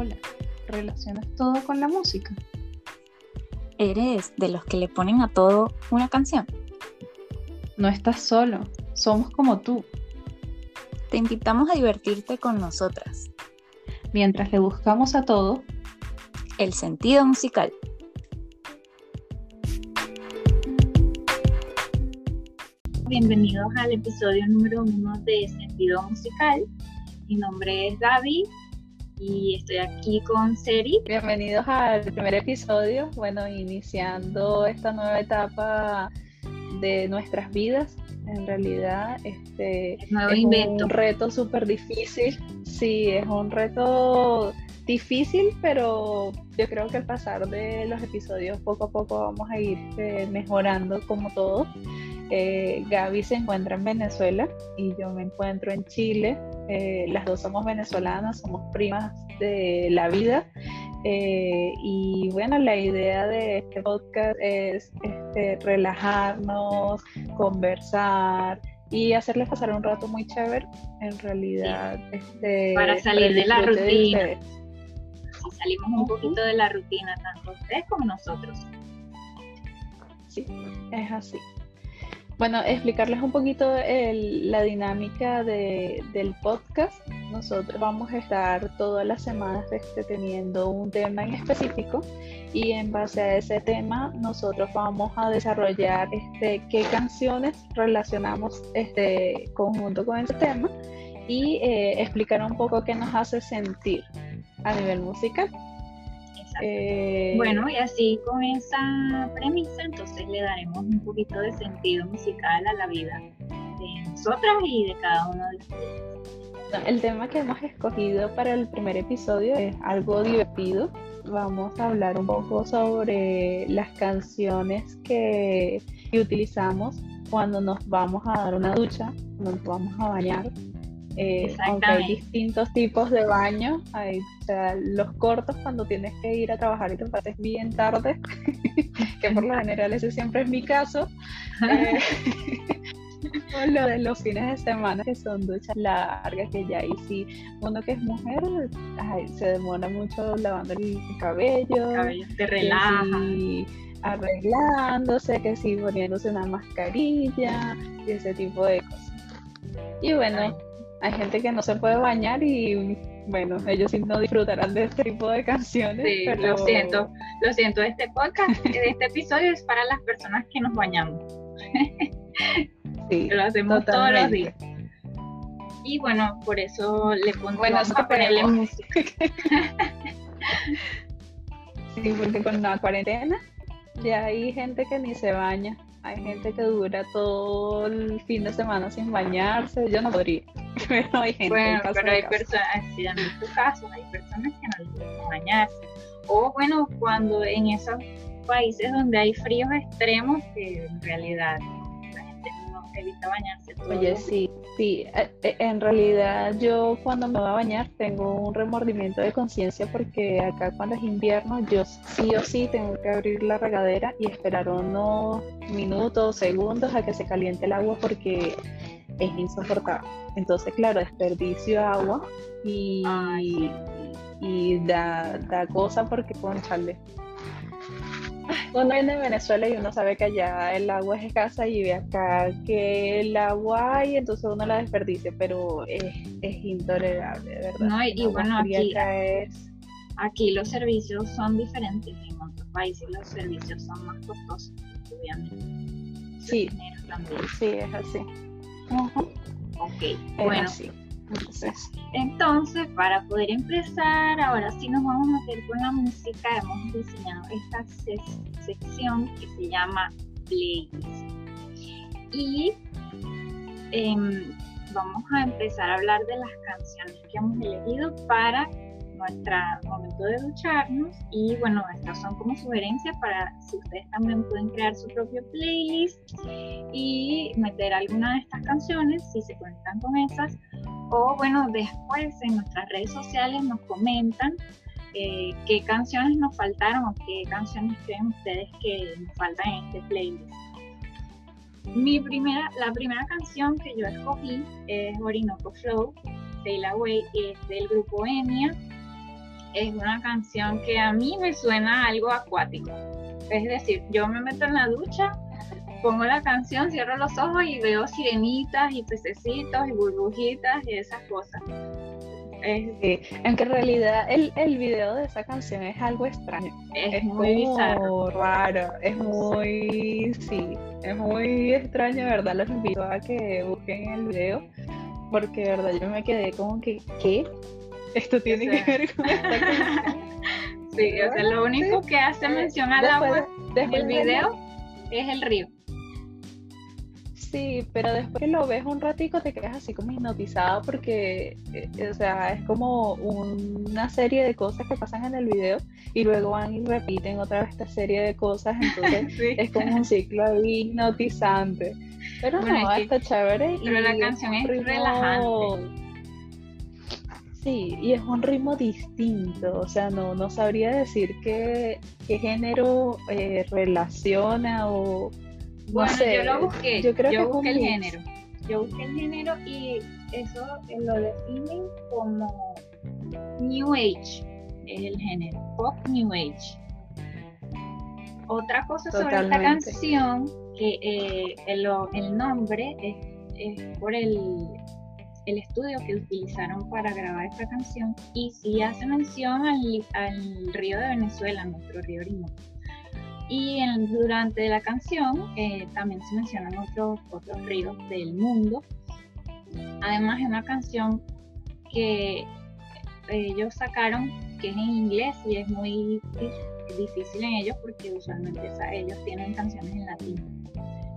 Hola, ¿relacionas todo con la música? ¿Eres de los que le ponen a todo una canción? No estás solo, somos como tú. Te invitamos a divertirte con nosotras. Mientras le buscamos a todo el sentido musical. Bienvenidos al episodio número uno de Sentido Musical. Mi nombre es Gaby y estoy aquí con Seri. Bienvenidos al primer episodio, bueno, iniciando esta nueva etapa de nuestras vidas. En realidad, este es un reto súper difícil. Sí, es un reto difícil, pero yo creo que al pasar de los episodios poco a poco vamos a ir eh, mejorando como todo. Eh, Gaby se encuentra en Venezuela y yo me encuentro en Chile. Eh, las dos somos venezolanas, somos primas de la vida. Eh, y bueno, la idea de este podcast es este, relajarnos, conversar y hacerles pasar un rato muy chévere. En realidad, este, para salir de la rutina. salimos un poquito de la rutina, tanto ustedes como nosotros. Sí, es así. Bueno, explicarles un poquito la dinámica del podcast. Nosotros vamos a estar todas las semanas teniendo un tema en específico y en base a ese tema nosotros vamos a desarrollar este, qué canciones relacionamos este conjunto con ese tema y eh, explicar un poco qué nos hace sentir a nivel musical. Eh, bueno, y así con esa premisa, entonces le daremos un poquito de sentido musical a la vida de nosotras y de cada uno de ustedes. El tema que hemos escogido para el primer episodio es algo divertido. Vamos a hablar un poco sobre las canciones que, que utilizamos cuando nos vamos a dar una ducha, cuando nos vamos a bañar eh, aunque hay distintos tipos de baños, hay los cortos cuando tienes que ir a trabajar y te pases bien tarde, que por lo general ese siempre es mi caso. Eh, o lo de los fines de semana que son duchas largas, que ya ahí sí, uno que es mujer se demora mucho lavando el cabello, el cabello te relaja. arreglándose, que sí poniéndose una mascarilla y ese tipo de cosas. Y bueno, hay gente que no se puede bañar y bueno, ellos sí no disfrutarán de este tipo de canciones. Sí, lo siento, lo siento, este podcast, este episodio es para las personas que nos bañamos. Sí, lo hacemos todos los días. Y bueno, por eso le pongo bueno, a ponerle música. sí, porque con la cuarentena ya hay gente que ni se baña. Hay gente que dura todo el fin de semana sin bañarse. Yo no podría. Pero hay gente bueno, pero hay personas, si en tu caso, hay personas que no les gusta bañarse. O bueno, cuando en esos países donde hay fríos extremos, que en realidad evita bañarse. Oye, sí, sí. Eh, eh, en realidad yo cuando me voy a bañar tengo un remordimiento de conciencia porque acá cuando es invierno yo sí o sí tengo que abrir la regadera y esperar unos minutos, segundos a que se caliente el agua porque es insoportable. Entonces, claro, desperdicio agua y, y da, da cosa porque, conchale, uno viene de Venezuela y uno sabe que allá el agua es escasa y ve acá que el agua hay, entonces uno la desperdicia, pero es, es intolerable, ¿verdad? No, y, bueno, aquí, aquí los servicios son diferentes, en otros países los servicios son más costosos, obviamente. Sí, sí, es así. Ok, bueno. Entonces, para poder empezar, ahora sí nos vamos a meter con la música. Hemos diseñado esta sección que se llama Playlist. Y em, vamos a empezar a hablar de las canciones que hemos elegido para nuestro momento de ducharnos y bueno, estas son como sugerencias para si ustedes también pueden crear su propio playlist y meter alguna de estas canciones si se conectan con esas o bueno, después en nuestras redes sociales nos comentan eh, qué canciones nos faltaron o qué canciones creen ustedes que nos faltan en este playlist. Mi primera, la primera canción que yo escogí es Orinoco Flow, Sail Away, es del grupo Enya es una canción que a mí me suena algo acuático. Es decir, yo me meto en la ducha, pongo la canción, cierro los ojos y veo sirenitas y pececitos y burbujitas y esas cosas. Sí, aunque en realidad el, el video de esa canción es algo extraño. Es, muy bizarro. raro, es muy, sí, es muy extraño, ¿verdad? Los invito a que busquen el video, porque, ¿verdad? Yo me quedé como que, ¿qué? Esto tiene que ver con esta canción. Sí, o sea, lo único que hace mención al agua del video es el río. Sí, pero después que lo ves un ratico te quedas así como hipnotizado porque, eh, o sea, es como una serie de cosas que pasan en el video y luego van y repiten otra vez esta serie de cosas, entonces es como un ciclo hipnotizante. Pero no, está chévere. Pero la canción es relajante. Sí, y es un ritmo distinto, o sea, no, no sabría decir qué, qué género eh, relaciona o bueno, yo lo busqué. Yo creo que busqué el género. Yo busqué el género y eso lo definen como New Age, es el género, pop New Age. Otra cosa sobre esta canción, que eh, el, el, nombre es, es por el, el, estudio que utilizaron para grabar esta canción y sí hace mención al, al río de Venezuela, nuestro río Orinoco. Y durante la canción eh, también se mencionan otros, otros ríos del mundo. Además es una canción que ellos sacaron que es en inglés y es muy difícil en ellos porque usualmente ellos tienen canciones en latín.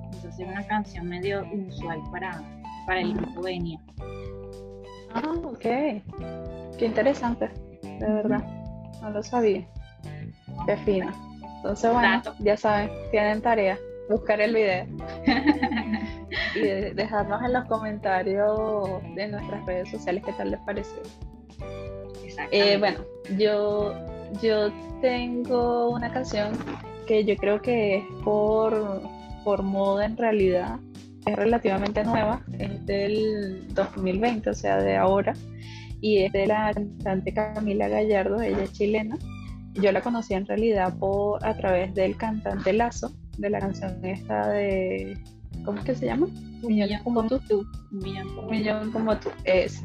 Entonces es una canción medio inusual para, para el grupo Venia. Ah, ok. Qué interesante, de verdad. No lo sabía. Qué fina. Entonces, bueno, ya saben, tienen tarea, buscar el video. Y dejarnos en los comentarios de nuestras redes sociales qué tal les pareció. Eh, bueno, yo, yo tengo una canción que yo creo que es por, por moda en realidad, es relativamente nueva, es del 2020, o sea, de ahora, y es de la cantante Camila Gallardo, ella es chilena, yo la conocí en realidad por a través del cantante Lazo, de la canción esta de ¿cómo es que se llama? Un millón como tú. Un millón como, tú. Es.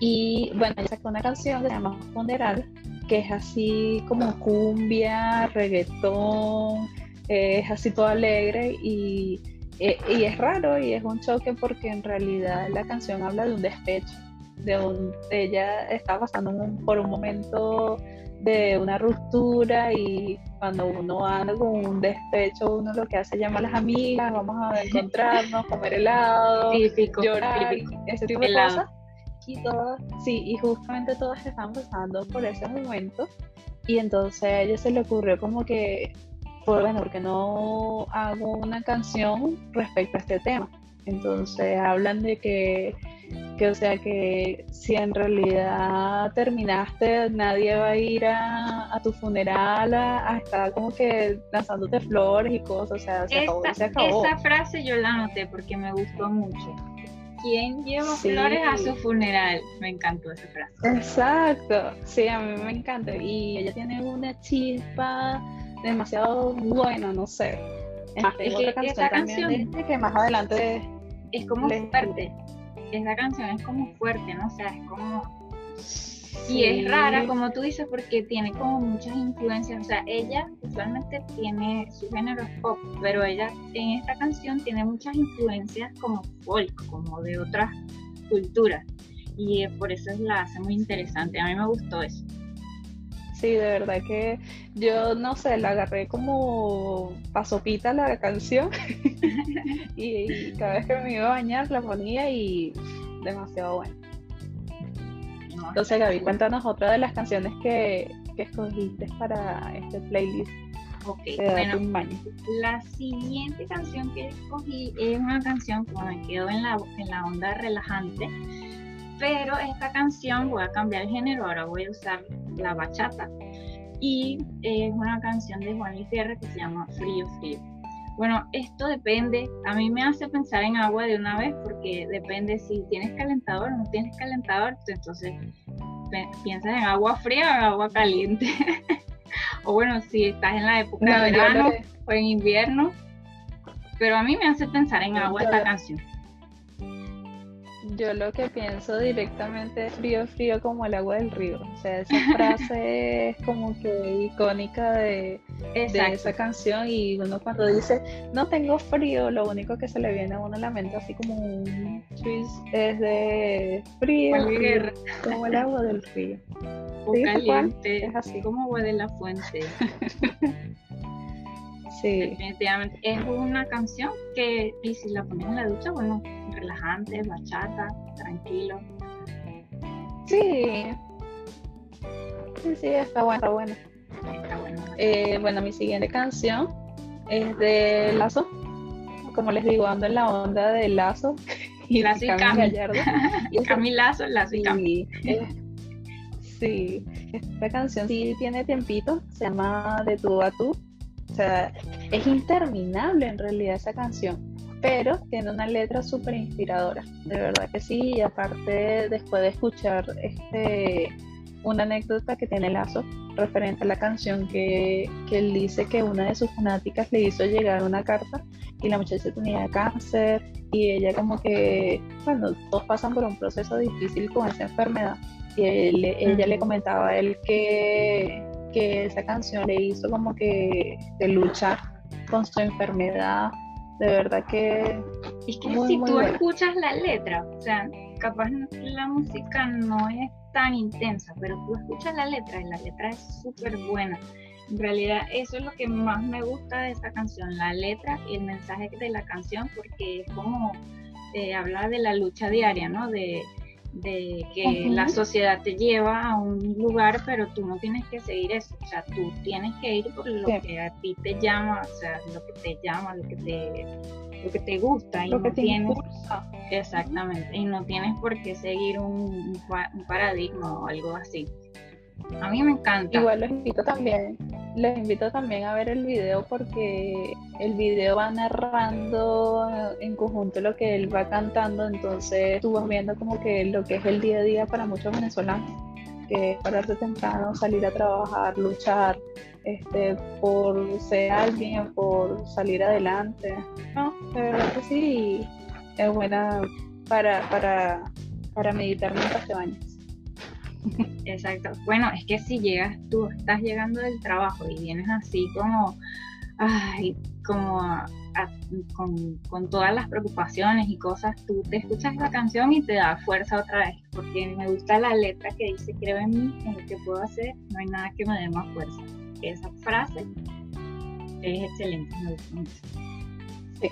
Y bueno, ella sacó una canción que se llama Ponderal, que es así como cumbia, reggaetón, es así todo alegre y, eh, y, es raro y es un choque porque en realidad la canción habla de un despecho, de un, ella está pasando por un momento de una ruptura y cuando uno anda con un despecho, uno lo que hace es llamar a las amigas, vamos a encontrarnos, comer helado, llorar, ese tipo de cosas. Y todas, sí, y justamente todas están pasando por ese momento. Y entonces a ella se le ocurrió como que, por, bueno, porque no hago una canción respecto a este tema. Entonces hablan de que que o sea que si en realidad terminaste, nadie va a ir a, tu funeral a, estar como que lanzándote flores y cosas, o sea, se acabó, se acabó. Esa frase yo la anoté porque me gustó mucho. ¿Quién lleva flores a su funeral? Me encantó esa frase. Exacto, sí, a mí me encanta. Y ella tiene una chispa demasiado buena, no sé. Es, que esa canción que más adelante es como fuerte esa canción es como fuerte, ¿no? O sea, es como... Y es rara, como tú dices, porque tiene como muchas influencias. O sea, ella usualmente tiene su género pop, pero ella en esta canción tiene muchas influencias como folk, como de otras culturas. Y por eso la hace muy interesante. A mí me gustó eso. Sí, de verdad que yo no sé, la agarré como pasopita la canción y, cada vez que me iba a bañar la ponía y demasiado bueno. Entonces Gaby, cuéntanos otra de las canciones que, escogiste para este playlist. Ok, bueno, la siguiente canción que escogí es una canción que me quedó en la, en la onda relajante pero esta canción voy a cambiar el género, ahora voy a usar la bachata. Y es una canción de Juan Luis Guerra que se llama Frío Frío. Bueno, esto depende, a mí me hace pensar en agua de una vez porque depende si tienes calentador o no tienes calentador, entonces piensas en agua fría o en agua caliente. o bueno, si estás en la época de verano o en invierno. Pero a mí me hace pensar en agua esta canción. Yo lo que pienso directamente es frío, frío como el agua del río. O sea, esa frase es como que icónica de, esa canción y uno cuando dice no tengo frío, lo único que se le viene a uno a la mente así como un twist es de frío, como el agua del río. O caliente, es así como agua de la fuente. sí. Definitivamente es una canción que y si la pones en la ducha, bueno, relajante, bachata, tranquilo. Sí. Sí, sí, está bueno, está bueno. Eh, bueno, mi siguiente canción es de Lazo. Como les digo, ando en la onda de Lazo. Y Lazo y Cami. y Cami Lazo, Lazo y Cami. sí, esta canción sí tiene tiempito, se llama De tú a tú. O sea, es interminable en realidad esa canción pero tiene una letra súper inspiradora, de verdad que sí, y aparte después de escuchar este, una anécdota que tiene Lazo referente a la canción que, que, él dice que una de sus fanáticas le hizo llegar una carta y la muchacha tenía cáncer y ella como que, bueno, todos pasan por un proceso difícil con esa enfermedad y ella le comentaba a él que, que esa canción le hizo como que de luchar con su enfermedad de verdad que... Es que si tú escuchas la letra, o sea, capaz la música no es tan intensa, pero tú escuchas la letra y la letra es súper buena. En realidad eso es lo que más me gusta de esta canción, la letra y el mensaje de la canción, porque es como eh, habla de la lucha diaria, ¿no? De, de que la sociedad te lleva a un lugar, pero tú no tienes que seguir eso, o sea, tú tienes que ir por lo que a ti te llama, o sea, lo que te llama, lo que te, lo que te gusta y lo te tienes, exactamente, y no tienes por qué seguir un, un paradigma o algo así. A mí me encanta. Igual los invito también, les invito también a ver el video porque el video va narrando en conjunto lo que él va cantando, entonces tú vas viendo como que lo que es el día a día para muchos venezolanos, que es pararse temprano, salir a trabajar, luchar, este, por ser alguien, por salir adelante. No, de verdad que sí, es buena para, para, para meditar mientras bañas. Exacto. Bueno, es que si llegas, tú estás llegando del trabajo y vienes así como, ay, como con, todas las preocupaciones y cosas, tú te escuchas la canción y te da fuerza otra vez, porque me gusta la letra que dice, creo en mí, en lo que puedo hacer, no hay nada que me dé más fuerza. Esa frase es excelente, me gusta mucho. Sí,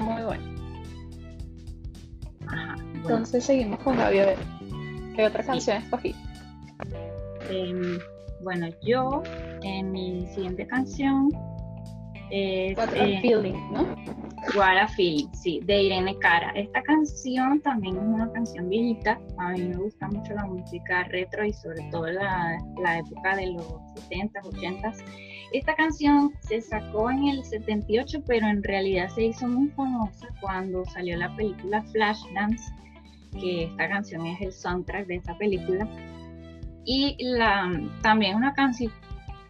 muy bueno. Ajá, Entonces seguimos con Gaby, a ver. ¿Qué otra canción escogí? Em, bueno, yo en mi siguiente canción es What a eh, Feeling, ¿no? What a Feeling, sí, de Irene Cara. Esta canción también es una canción viejita. A mí me gusta mucho la música retro y sobre todo la, la época de los 70s, 80s. Esta canción se sacó en el 78, pero en realidad se hizo muy famosa cuando salió la película Flashdance que esta canción es el soundtrack de esa película. Y la, también una canción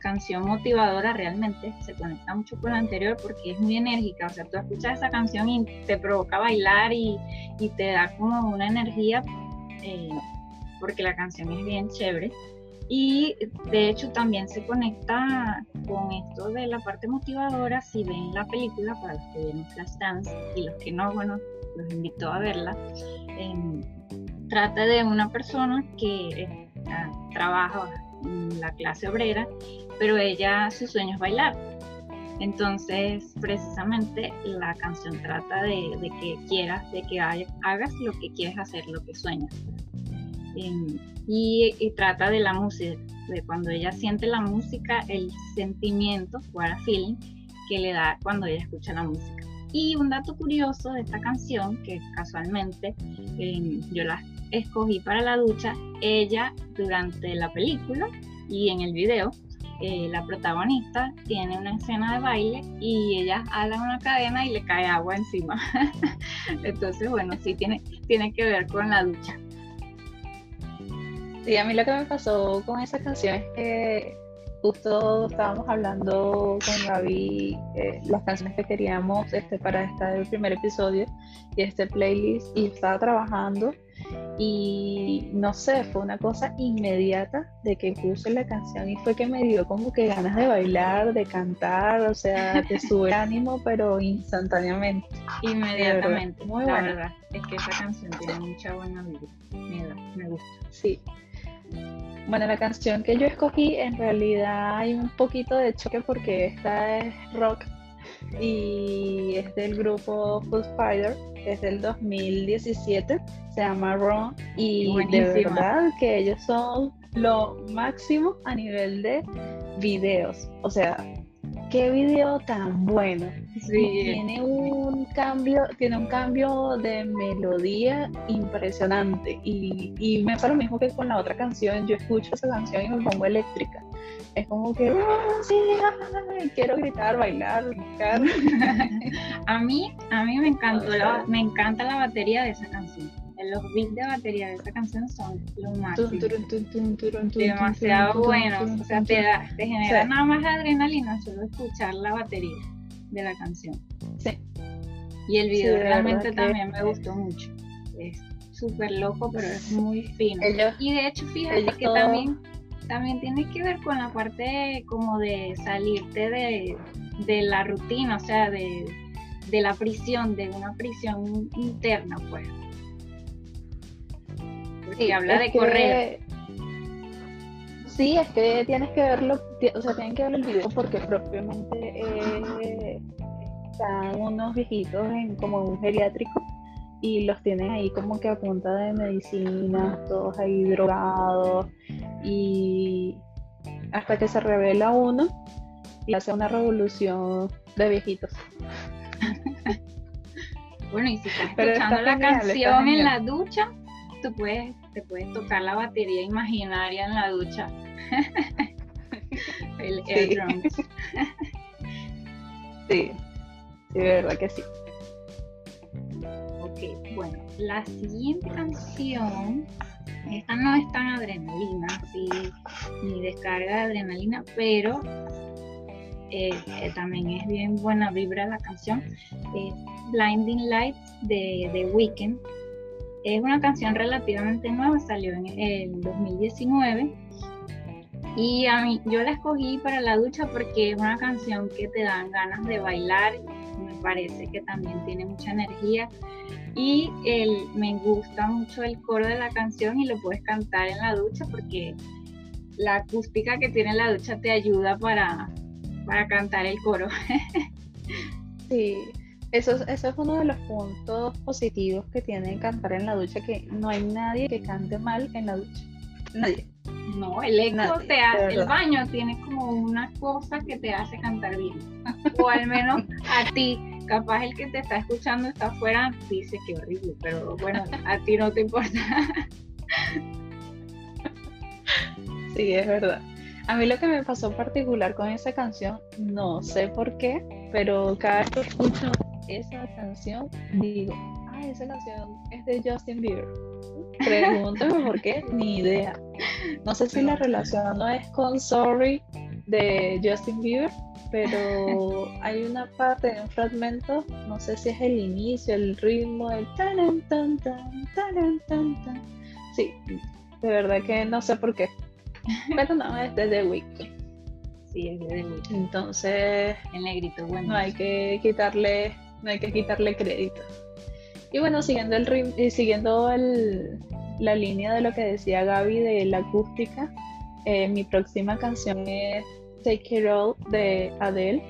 canción motivadora realmente, se conecta mucho con la anterior porque es muy enérgica, o sea, tú escuchas esa canción y te provoca bailar y, y te da como una energía, eh, porque la canción es bien chévere. Y de hecho también se conecta con esto de la parte motivadora, si ven la película, para los que ven Flashdance y los que no, bueno, los invito a verla. Em, trata de una persona que eh, trabaja en la clase obrera, pero ella, su sueño es bailar. Entonces, precisamente la canción trata de, que quieras, de que hagas lo que quieres hacer, lo que sueñas. Em, y, trata de la música, de cuando ella siente la música, el sentimiento, what feeling, que le da cuando ella escucha la música. Y un dato curioso de esta canción, que casualmente em, yo la escogí para la ducha, ella durante la película y en el video, eh, la protagonista tiene una escena de baile y ella ala una cadena y le cae agua encima. Entonces, bueno, sí tiene, tiene que ver con la ducha. Sí, a mí lo que me pasó con esa canción es que justo estábamos hablando con Gaby eh, las canciones que queríamos este, para este primer episodio y este playlist y estaba trabajando y no sé, fue una cosa inmediata de que puse la canción y fue que me dio como que ganas de bailar, de cantar, o sea, te sube el ánimo, pero instantáneamente. Inmediatamente, muy la verdad. Es que esa canción tiene mucha buena vida, me, me gusta. Sí. Bueno, la canción que yo escogí en realidad hay un poquito de choque porque esta es rock y es del grupo Full Spider, es del 2017, se llama Ron y de verdad que ellos son lo máximo a nivel de videos, o sea, qué video tan bueno. Tiene un cambio, tiene un cambio de melodía impresionante. Y, y me pasa lo mismo que con la otra canción. Yo escucho esa canción y me pongo eléctrica. Es como que ah, quiero gritar, bailar, brincar. a mí, a mí me encantó me encanta la batería de esa canción los beats de batería de esa canción son lo máximo. Demasiado buenos. O sea, te, te genera nada más adrenalina solo escuchar la batería de la canción. Sí. Y el video realmente también me gustó mucho. Es súper loco, pero es muy fino. y de hecho, fíjate que también, también tiene que ver con la parte como de salirte de, de la rutina, o sea, de, de la prisión, de una prisión interna, pues sí, habla de correr. Sí, es que tienes que verlo, o sea, tienen que ver el video porque propiamente eh, están unos viejitos en como un geriátrico y los tienen ahí como que a punta de medicina, todos ahí drogados y hasta que se revela uno y hace una revolución de viejitos. bueno, y si estás escuchando la canción en la ducha, tú puedes te puedes tocar la batería imaginaria en la ducha. El air drums. sí, sí, de verdad que sí. Ok, bueno, la siguiente canción, esta no es tan adrenalina, sí, ni descarga de adrenalina, pero eh, eh, también es bien buena vibra la canción. Es Blinding Lights de The Weeknd es una canción relativamente nueva, salió en el 2019 y a mí yo la escogí para la ducha porque es una canción que te dan ganas de bailar, me parece que también tiene mucha energía. Y me gusta mucho el coro de la canción y lo puedes cantar en la ducha porque la acústica que tiene la ducha te ayuda para, para cantar el coro. sí, eso, eso es uno de los puntos positivos que tiene cantar en la ducha, que no hay nadie que cante mal en la ducha. Nadie. No, el eco te hace, el baño tiene como una cosa que te hace cantar bien. O al menos a ti, capaz el que te está escuchando está afuera, dice que horrible, pero bueno, a ti no te importa. Sí, es verdad. A mí lo que me pasó particular con esa canción, no sé por qué, pero cada vez que escucho esa canción, digo, ah, esa canción es de Justin Bieber. Pregúntame por qué, ni idea. No sé si la relación no es con Sorry de Justin Bieber, pero hay una parte, un fragmento, no sé si es el inicio, el ritmo, el tan tan tan tan tan tan. Sí, de verdad que no sé por qué. Pero no, es de The Weeknd. Sí, es de The Weeknd. Entonces, el negrito, bueno. No hay que quitarle no hay que quitarle crédito. Y bueno, siguiendo, el, y siguiendo la línea de lo que decía Gaby de la acústica, eh, mi próxima canción es Take It All de Adele,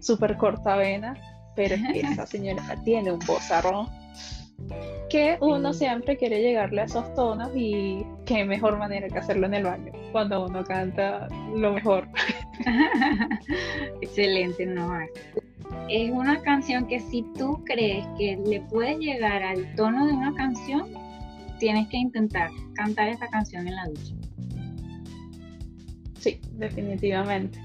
súper corta vena, pero es que esa señora tiene un vozarrón que uno siempre quiere llegarle a esos tonos y qué mejor manera que hacerlo en el baño, cuando uno canta lo mejor. Excelente, no es una canción que si tú crees que le puedes llegar al tono de una canción, tienes que intentar cantar esa canción en la ducha. Sí, definitivamente.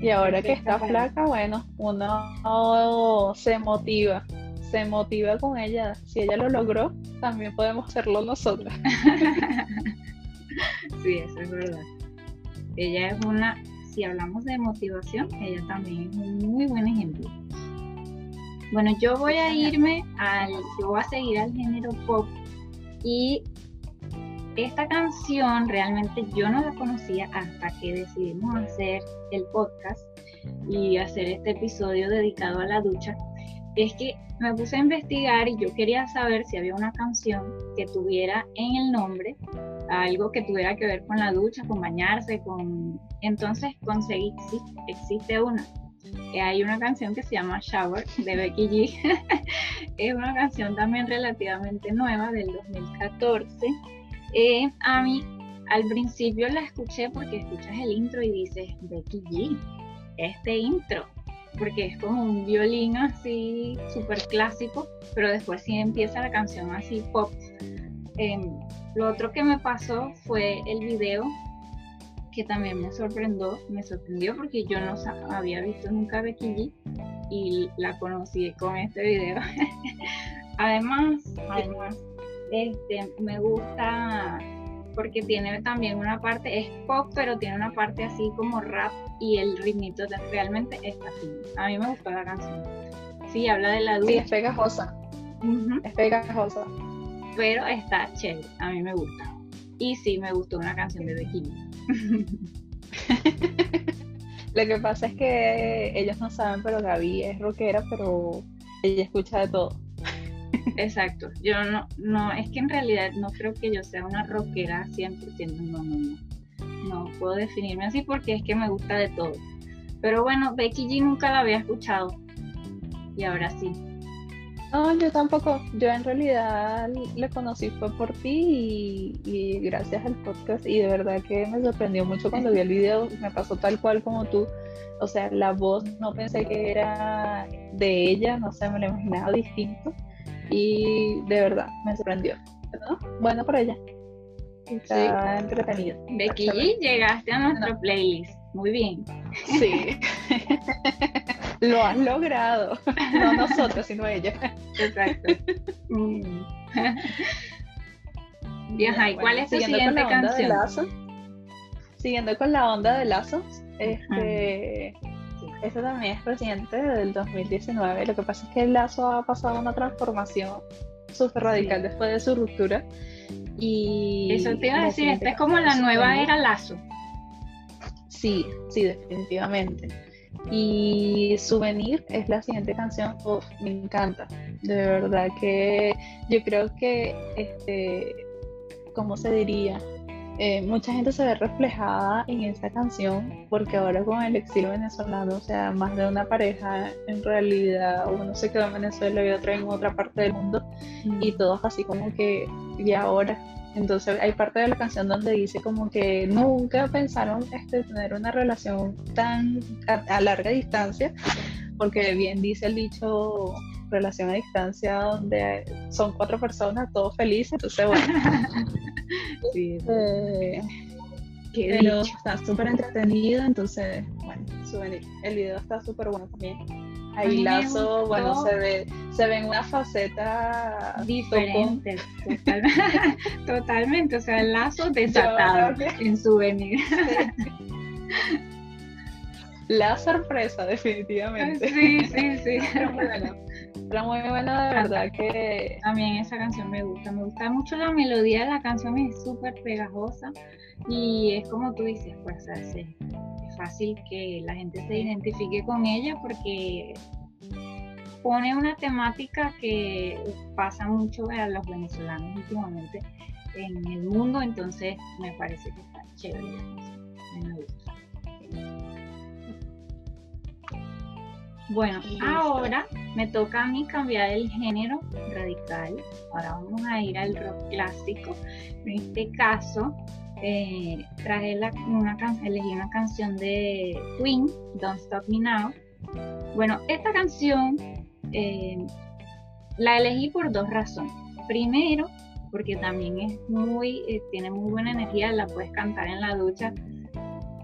Y ahora que está flaca, bueno, uno se motiva, se motiva con ella. Si ella lo logró, también podemos hacerlo nosotros. sí, eso es verdad. Ella es una, si hablamos de motivación, ella también es un muy buen ejemplo. Bueno, yo voy a irme al, yo voy a seguir al género pop y esta canción realmente yo no la conocía hasta que decidimos hacer el podcast y hacer este episodio dedicado a la ducha. Es que me puse a investigar y yo quería saber si había una canción que tuviera en el nombre algo que tuviera que ver con la ducha, con bañarse, con... Entonces conseguí, sí, existe una. Eh, hay una canción que se llama Shower de Becky G. es una canción también relativamente nueva del 2014. Eh, a mí al principio la escuché porque escuchas el intro y dices, Becky G, este intro, porque es como un violín así súper clásico, pero después sí empieza la canción así pop. Em, lo otro que me pasó fue el video que también me sorprendió, me sorprendió porque yo no había visto nunca Becky G y la conocí con este video. además, además, este, me gusta porque tiene también una parte, es pop, pero tiene una parte así como rap y el ritmito realmente está así. A mí me gustó la canción. Sí, habla de la duda. Sí, es pegajosa. Es pegajosa. Pero está chévere, a mí me gusta. Y sí, me gustó una canción de Becky Lo que pasa es que ellos no saben, pero Gaby es rockera, pero ella escucha de todo. Exacto. Yo no, no, es que en realidad no creo que yo sea una rockera 100%, no, no, no. No puedo definirme así porque es que me gusta de todo. Pero bueno, Becky G nunca la había escuchado. Y ahora sí. No, yo tampoco. Yo en realidad le conocí fue por ti y, gracias al podcast. Y de verdad que me sorprendió mucho cuando vi el video. Me pasó tal cual como tú. O sea, la voz no pensé que era de ella, no sé, me lo imaginaba distinto. Y de verdad, me sorprendió. Bueno por ella. Está entretenido. Becky, llegaste a nuestro playlist. Muy bien. Sí. Lo has logrado. No nosotros, sino ella. Exacto. Mm. ¿y cuál es tu siguiente canción? siguiendo con la onda de lazos, este, este también es reciente del 2019. Lo que pasa es que el lazo ha pasado una transformación súper radical después de su ruptura. Y Eso te iba a decir, esta es como la nueva era lazo. Sí, sí, definitivamente. Y Souvenir es la siguiente canción, me encanta. De verdad que yo creo que, este, ¿cómo se diría? Eh, mucha gente se ve reflejada en esta canción porque ahora con el exilio venezolano, o sea, más de una pareja en realidad, uno se quedó en Venezuela y otro en otra parte del mundo mm. y todos así como que, y ahora, entonces hay parte de la canción donde dice como que nunca pensaron este, tener una relación tan a, larga distancia, porque bien dice el dicho relación a distancia donde son cuatro personas, todos felices, entonces bueno. sí, eh, pero está súper entretenido, entonces, bueno, El video está súper bueno también. Ahí Lazo, bueno, se ve, se ve en una faceta diferente. Totalmente, o sea, el Lazo desatado en souvenir. La sorpresa, definitivamente. Sí, sí, sí. Pero muy buena. Pero muy buena, de verdad que. También esa canción me gusta. Me gusta mucho la melodía de la canción, es súper pegajosa. Y es como tú dices, pues, es fácil que la gente se identifique con ella porque pone una temática que pasa mucho a los venezolanos últimamente en el mundo, entonces me parece que está chévere Me. Bueno, ahora me toca a mí cambiar el género radical. Ahora vamos a ir al rock clásico. En este caso, eh, traje la, una elegí una canción de Queen, Don't Stop Me Now. Bueno, esta canción eh, la elegí por dos razones. Primero, porque también es muy, eh, tiene muy buena energía, la puedes cantar en la ducha.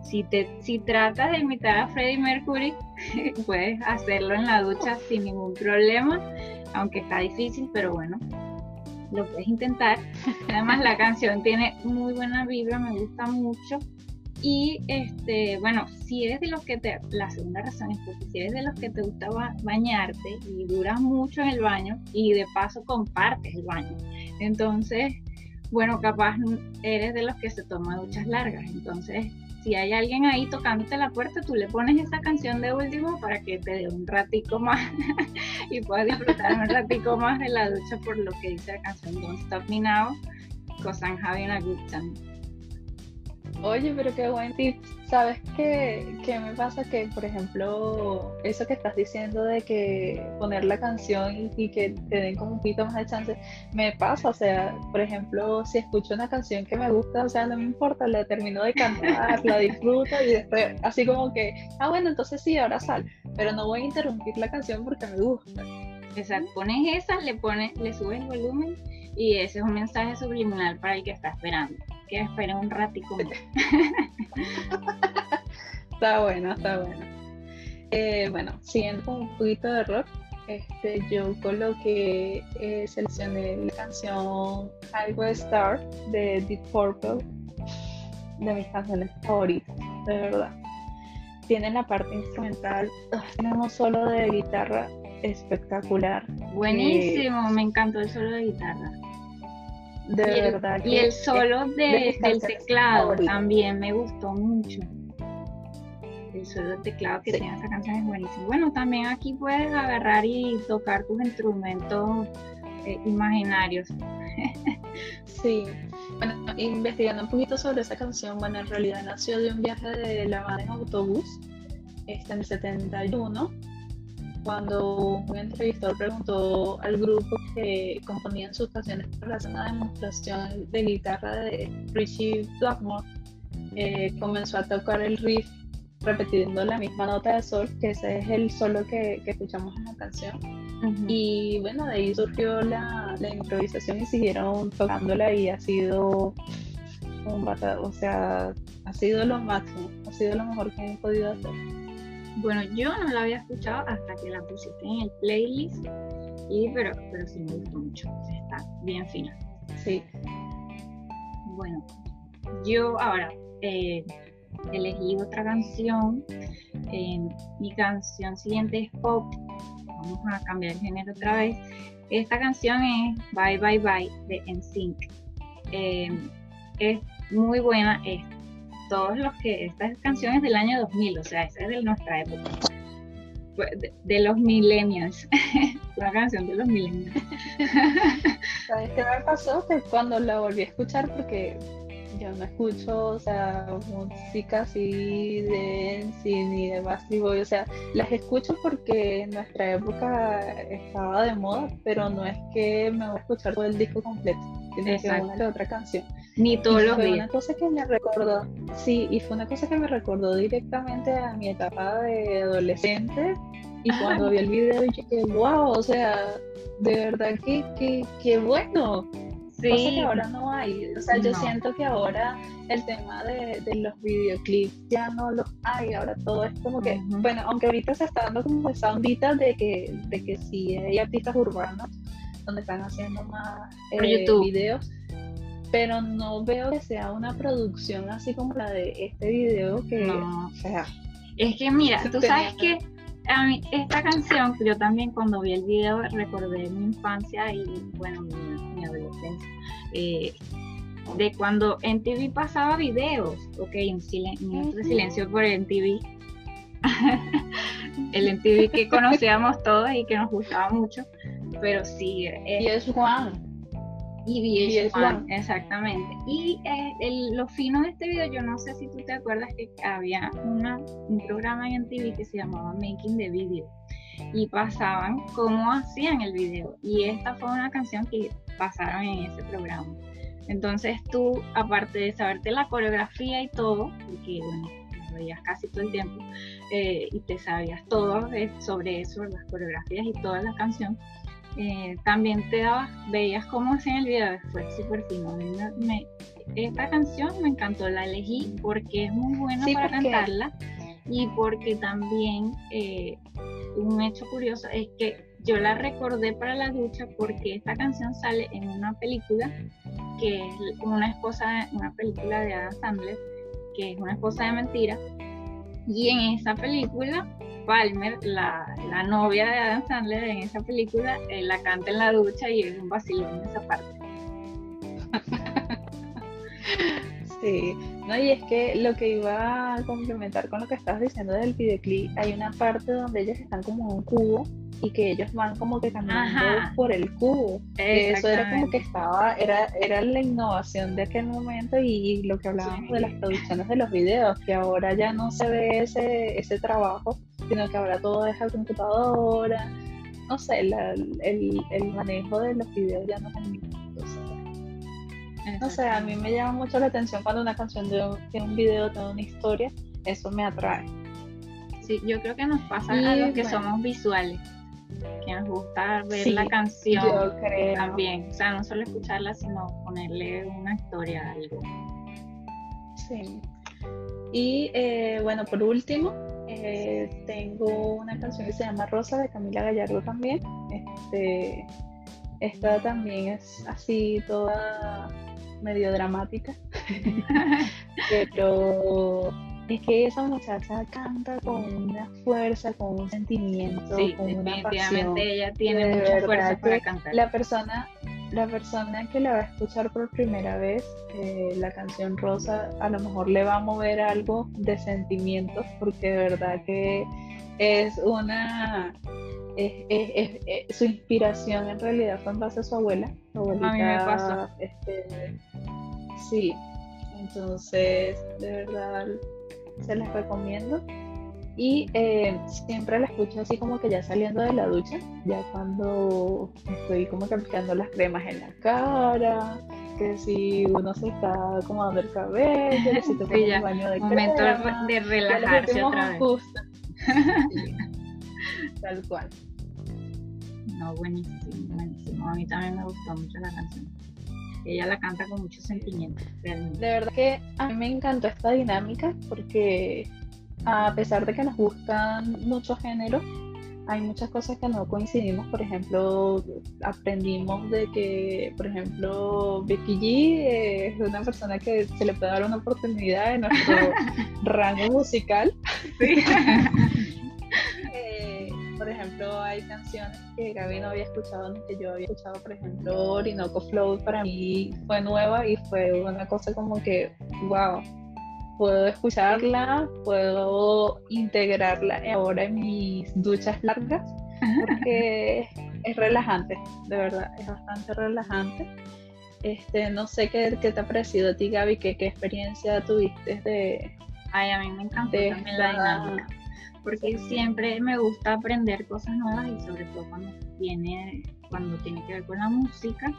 Si, te, si tratas de imitar a Freddie Mercury, puedes hacerlo en la ducha sin ningún problema, aunque está difícil, pero bueno, lo puedes intentar. Además la canción tiene muy buena vibra, me gusta mucho. Y este, bueno, si eres de los que te, la segunda razón es porque si eres de los que te gusta bañarte y duras mucho en el baño y de paso compartes el baño, entonces, bueno, capaz eres de los que se toman duchas largas, entonces si hay alguien ahí tocándote la puerta, tú le pones esa canción de último para que te dé un ratico más y puedas disfrutar un ratico más de la ducha por lo que dice la canción Don't Stop Me Now, cause I'm having a good time. Oye, pero qué buen tip. ¿Sabes qué, qué, me pasa? Que, por ejemplo, eso que estás diciendo de que poner la canción y, que te den como un poquito más de chance, me pasa. O sea, por ejemplo, si escucho una canción que me gusta, o sea, no me importa, la termino de cantar, la disfruto y después, así como que, ah, bueno, entonces sí, ahora sal. Pero no voy a interrumpir la canción porque me gusta. Exacto, pones esa, le, pones, le subes el volumen y ese es un mensaje subliminal para el que está esperando que espere un ratico está bueno, está bueno. Eh, bueno, siguiendo un poquito de rock, este, yo coloqué, eh, seleccioné la canción Highway Star de Deep Purple, de mis canciones favoritas, de verdad. Tiene la parte instrumental, tenemos solo de guitarra espectacular. Buenísimo, me encantó el solo de guitarra. De y verdad. El, y el solo de, del teclado también me gustó mucho. El solo del teclado que tiene esa canción es buenísimo. Bueno, también aquí puedes agarrar y tocar tus instrumentos eh, imaginarios. sí. Bueno, investigando un poquito sobre esa canción, bueno, en realidad nació de un viaje de La Habana en autobús, está en el 71 cuando un entrevistador preguntó al grupo que componían sus canciones para hacer una demostración de guitarra de Richie Blackmore, eh, comenzó a tocar el riff repitiendo la misma nota de sol, que ese es el solo que, escuchamos en la canción. Y bueno, de ahí surgió la, la, improvisación y siguieron tocándola y ha sido un o sea, ha sido lo máximo, ha sido lo mejor que han podido hacer. Bueno, yo no la había escuchado hasta que la pusiste en el playlist, y, pero, pero sí me gustó mucho, está bien fina. Sí. Bueno, yo ahora eh, elegí otra canción. mi canción siguiente es pop. Vamos a cambiar el género otra vez. Esta canción es Bye Bye Bye de NSYNC. Eh, es muy buena, es todos los que, estas canciones del año 2000, o sea, esa es de nuestra época, de, los millennials, una canción de los millennials. ¿Sabes qué me pasó? Que cuando la volví a escuchar, porque yo no escucho, o sea, música así de ni de Bastard Boy, o sea, las escucho porque en nuestra época estaba de moda, pero no es que me voy a escuchar todo el disco completo, tiene que una otra canción. Ni todos los días. Una cosa que me recordó, sí, y fue una cosa que me recordó directamente a mi etapa de adolescente. Y cuando vi el video dije, wow, o sea, de verdad que, que, que bueno. Sí. Cosa que ahora no hay. O sea, yo siento que ahora el tema de, de, los videoclips ya no los hay. Ahora todo es como que, bueno, aunque ahorita se está dando como esa ondita de que, de que sí hay artistas urbanos donde están haciendo más eh, videos pero no veo que sea una producción así como la de este video que no. o sea es que mira tú sabes que a mí esta canción yo también cuando vi el video recordé mi infancia y bueno mi, adolescencia. Eh, de cuando en TV pasaba videos ok en silencio, silencio por NTV el NTV que conocíamos todos y que nos gustaba mucho pero sí y es Juan y VH1, exactamente. Y eh, lo fino de este video, yo no sé si tú te acuerdas que había una, un programa en TV que se llamaba Making the Video y pasaban cómo hacían el video. Y esta fue una canción que pasaron en ese programa. Entonces tú, aparte de saberte la coreografía y todo, porque bueno, lo veías casi todo el tiempo, eh, y te sabías todo sobre eso, las coreografías y toda la canción, eh, también te dabas, veías cómo hacían el video, fue súper fino. esta canción me encantó, la elegí porque es muy buena para cantarla y porque también eh, un hecho curioso es que yo la recordé para la ducha porque esta canción sale en una película que es una esposa, una película de Adam Sandler, que es una esposa de mentira. Y en esa película, Palmer, la, novia de Adam Sandler, en esa película, eh, la canta en la ducha y es un vacilón en esa parte. Sí, no, y es que lo que iba a complementar con lo que estabas diciendo del videoclip, hay una parte donde ellos están como en un cubo y que ellos van como que caminando por el cubo. Eso era como que estaba, era, era la innovación de aquel momento y, lo que hablábamos de las producciones de los videos, que ahora ya no se ve ese, ese trabajo, sino que ahora todo es a computadora. No sé, el, el, manejo de los videos ya no es el mismo. No sé, a mí me llama mucho la atención cuando una canción tiene un video, tiene una historia, eso me atrae. Sí, yo creo que nos pasa a los que somos visuales que nos gusta ver la canción también. O sea, no solo escucharla, sino ponerle una historia a algo. Sí. Y eh, bueno, por último, eh, tengo una canción que se llama Rosa de Camila Gallardo también. Este, esta también es así toda medio dramática, pero es que esa muchacha canta con una fuerza, con un sentimiento, con una pasión. ella tiene mucha fuerza para cantar. La persona, la persona que la va a escuchar por primera vez, eh, la canción Rosa, a lo mejor le va a mover algo de sentimientos, porque de verdad que es una su inspiración en realidad fue en base a su abuela. a mí me pasó. Este, sí, entonces de verdad se les recomiendo. Y eh, siempre la escucho así como que ya saliendo de la ducha, ya cuando estoy como que aplicando las cremas en la cara, que si uno se está acomodando el cabello, que si te pones un baño de momento de relajarse otra vez. Tal cual. No, buenísimo, buenísimo. A mí también me gustó mucho la canción ella la canta con mucho sentimiento, De verdad que a mí me encantó esta dinámica porque a pesar de que nos gustan muchos géneros, hay muchas cosas que no coincidimos. Por ejemplo, aprendimos de que, por ejemplo, Becky G es una persona que se le puede dar una oportunidad en nuestro rango musical. Sí. por ejemplo, hay canciones que Gaby no había escuchado, que yo había escuchado, por ejemplo, Orinoco Flow para mí fue nueva y fue una cosa como que, wow, puedo escucharla, puedo integrarla ahora en mis duchas largas, porque es relajante, de verdad, es bastante relajante. Este, no sé qué, qué te ha parecido a ti, Gaby, qué, qué experiencia tuviste de... Ay, a mí me encantó también la dinámica porque siempre me gusta aprender cosas nuevas y sobre todo cuando tiene, cuando tiene que ver con la música.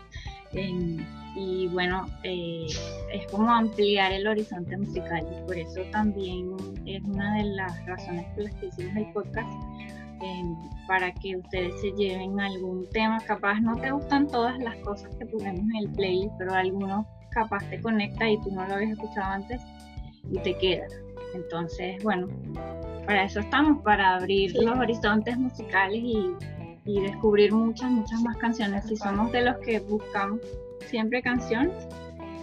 y bueno, eh, es como ampliar el horizonte musical y por eso también es una de las razones por las que hicimos el podcast. para que ustedes se lleven algún tema, capaz no te gustan todas las cosas que ponemos en el playlist, pero algunos capaz te conecta y tú no lo habías escuchado antes y te queda. Entonces, bueno, para eso estamos, para abrir los horizontes musicales y, descubrir muchas, muchas más canciones. Si somos de los que buscamos siempre canciones,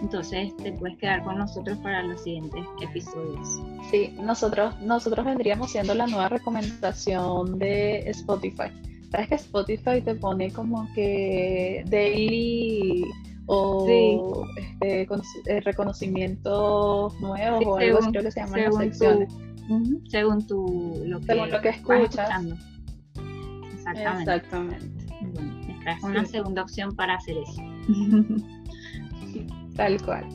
entonces te puedes quedar con nosotros para los siguientes episodios. Sí, nosotros, nosotros vendríamos siendo la nueva recomendación de Spotify. Sabes que Spotify te pone como que daily o este, eh, reconocimientos nuevos o algo así creo que se llaman las secciones según tu lo que, según lo que escuchas. Exactamente. Exactamente. esta es una segunda opción para hacer eso. Tal cual.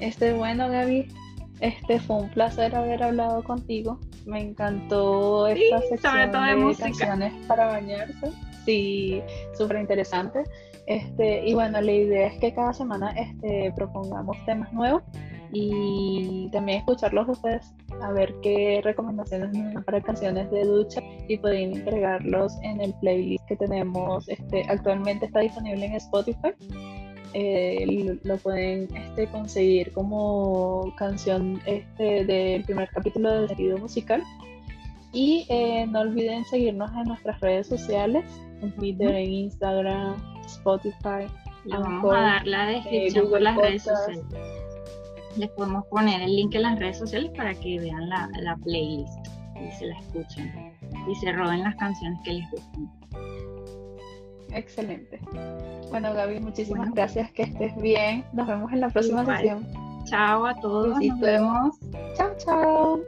Este, bueno, Gaby, este fue un placer haber hablado contigo. Me encantó esta sección de, canciones para bañarse. Sí, súper interesante. Este, y bueno, la idea es que cada semana este, propongamos temas nuevos y también escucharlos ustedes a ver qué recomendaciones para canciones de ducha y pueden entregarlos en el playlist que tenemos este actualmente está disponible en Spotify eh, lo pueden este, conseguir como canción este del primer capítulo del sentido musical Y eh, no olviden seguirnos en nuestras redes sociales, en Twitter, en Instagram, Spotify. Les vamos a dar la eh, descripción de las redes sociales. Les podemos poner el link en las redes sociales para que vean la, la playlist y se la escuchen y se roben las canciones que les gustan. Excelente. Bueno, Gaby, muchísimas gracias. Que estés bien. Nos vemos en la próxima sesión. Chao a todos. Nos vemos. Chao, chao.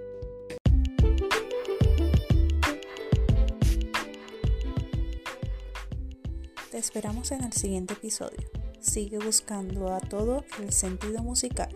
Te esperamos en el siguiente episodio. Sigue buscando a todo el sentido musical.